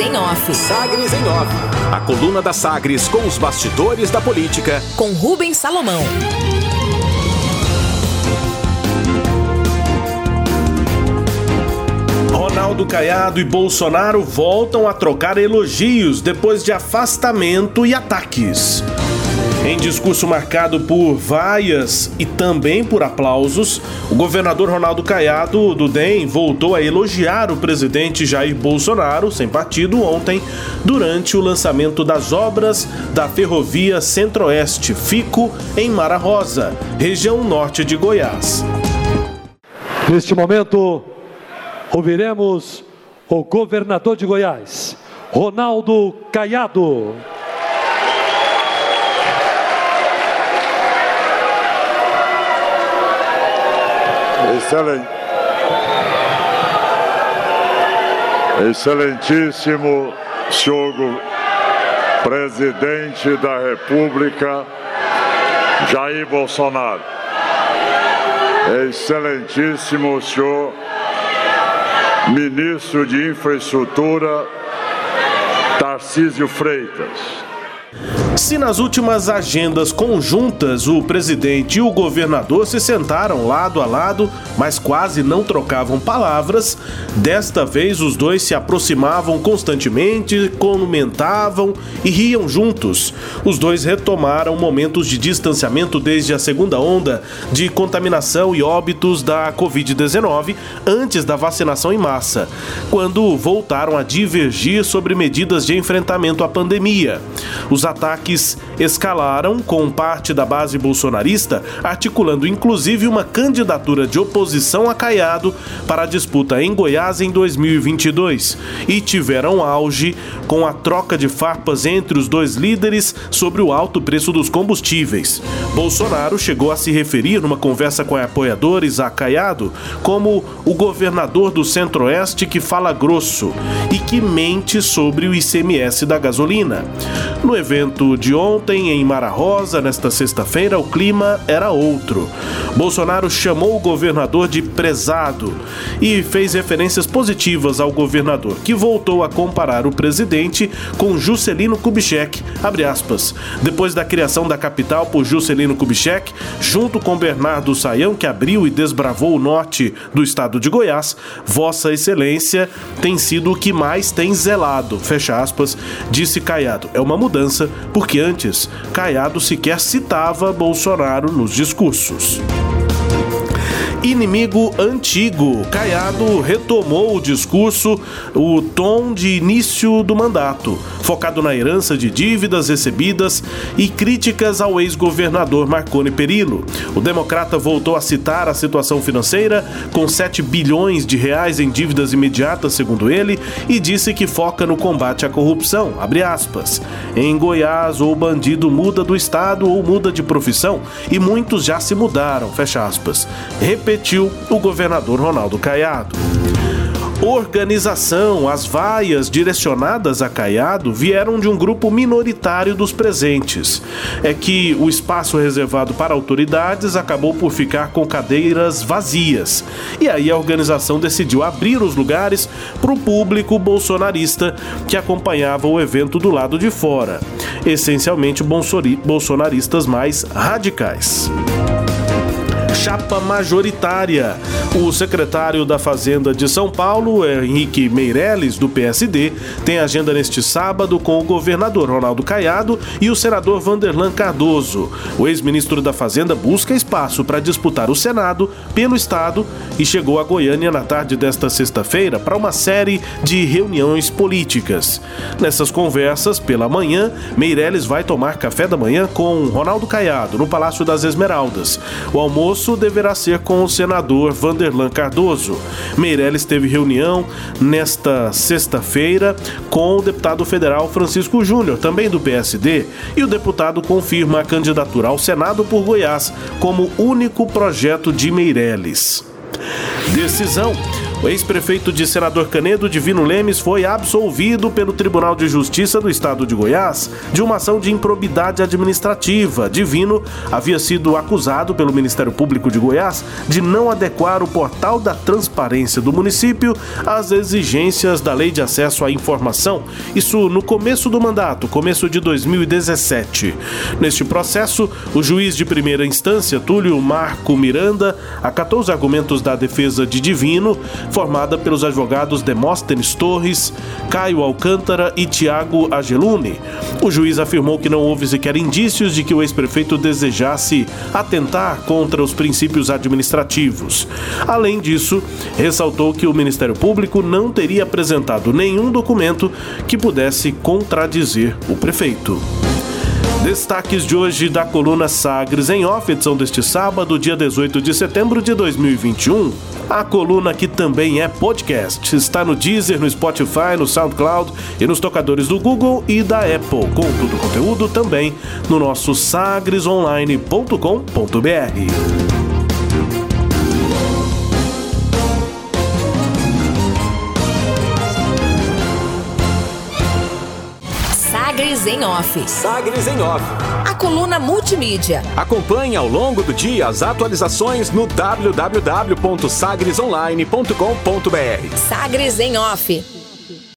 em Off. Sagres em Off. A coluna da Sagres com os bastidores da política. Com Rubens Salomão. Ronaldo Caiado e Bolsonaro voltam a trocar elogios depois de afastamento e ataques. Em discurso marcado por vaias e também por aplausos, o governador Ronaldo Caiado do DEM voltou a elogiar o presidente Jair Bolsonaro, sem partido, ontem, durante o lançamento das obras da Ferrovia Centro-Oeste, FICO, em Mara Rosa, região norte de Goiás. Neste momento, ouviremos o governador de Goiás, Ronaldo Caiado. Excelente. Excelentíssimo senhor presidente da República, Jair Bolsonaro. Excelentíssimo senhor ministro de Infraestrutura, Tarcísio Freitas. Se nas últimas agendas conjuntas o presidente e o governador se sentaram lado a lado, mas quase não trocavam palavras, desta vez os dois se aproximavam constantemente, comentavam e riam juntos. Os dois retomaram momentos de distanciamento desde a segunda onda de contaminação e óbitos da Covid-19 antes da vacinação em massa, quando voltaram a divergir sobre medidas de enfrentamento à pandemia. Os ataques escalaram com parte da base bolsonarista, articulando inclusive uma candidatura de oposição a Caiado para a disputa em Goiás em 2022 e tiveram auge com a troca de farpas entre os dois líderes sobre o alto preço dos combustíveis. Bolsonaro chegou a se referir numa conversa com apoiadores a Caiado como o governador do Centro-Oeste que fala grosso e que mente sobre o ICMS da gasolina. No evento de ontem em Mara Rosa, nesta sexta-feira, o clima era outro. Bolsonaro chamou o governador de prezado e fez referências positivas ao governador, que voltou a comparar o presidente com Juscelino Kubitschek, aspas, depois da criação da capital por Juscelino Kubitschek, junto com Bernardo Saião, que abriu e desbravou o norte do estado de Goiás, Vossa Excelência tem sido o que mais tem zelado, fecha aspas, disse Caiado. É uma mudança, porque antes Caiado sequer citava Bolsonaro nos discursos. Inimigo antigo. Caiado retomou o discurso, o tom de início do mandato, focado na herança de dívidas recebidas e críticas ao ex-governador Marconi Perillo. O democrata voltou a citar a situação financeira, com 7 bilhões de reais em dívidas imediatas, segundo ele, e disse que foca no combate à corrupção. Em Goiás, o bandido muda do estado ou muda de profissão, e muitos já se mudaram. Fecha aspas repetiu o governador Ronaldo Caiado. Organização, as vaias direcionadas a Caiado vieram de um grupo minoritário dos presentes. É que o espaço reservado para autoridades acabou por ficar com cadeiras vazias. E aí a organização decidiu abrir os lugares para o público bolsonarista que acompanhava o evento do lado de fora, essencialmente bolsonaristas mais radicais chapa majoritária. O secretário da Fazenda de São Paulo, Henrique Meirelles, do PSD, tem agenda neste sábado com o governador Ronaldo Caiado e o senador Vanderlan Cardoso. O ex-ministro da Fazenda busca espaço para disputar o Senado pelo Estado e chegou a Goiânia na tarde desta sexta-feira para uma série de reuniões políticas. Nessas conversas, pela manhã, Meirelles vai tomar café da manhã com Ronaldo Caiado no Palácio das Esmeraldas. O almoço deverá ser com o senador Vanderlan Cardoso. Meirelles teve reunião nesta sexta-feira com o deputado federal Francisco Júnior, também do PSD, e o deputado confirma a candidatura ao Senado por Goiás como único projeto de Meirelles. Decisão. O ex-prefeito de Senador Canedo, Divino Lemes, foi absolvido pelo Tribunal de Justiça do Estado de Goiás de uma ação de improbidade administrativa. Divino havia sido acusado pelo Ministério Público de Goiás de não adequar o portal da transparência do município às exigências da Lei de Acesso à Informação. Isso no começo do mandato, começo de 2017. Neste processo, o juiz de primeira instância, Túlio Marco Miranda, acatou os argumentos da defesa de Divino formada pelos advogados Demóstenes Torres, Caio Alcântara e Tiago Ageluni. O juiz afirmou que não houve sequer indícios de que o ex-prefeito desejasse atentar contra os princípios administrativos. Além disso, ressaltou que o Ministério Público não teria apresentado nenhum documento que pudesse contradizer o prefeito. Destaques de hoje da coluna Sagres em off, edição deste sábado, dia 18 de setembro de 2021. A coluna que também é podcast. Está no Deezer, no Spotify, no SoundCloud e nos tocadores do Google e da Apple. Com todo o conteúdo também no nosso sagresonline.com.br. Sagres em Off. Sagres em Off. A coluna multimídia. Acompanhe ao longo do dia as atualizações no www.sagresonline.com.br. Sagres em Off.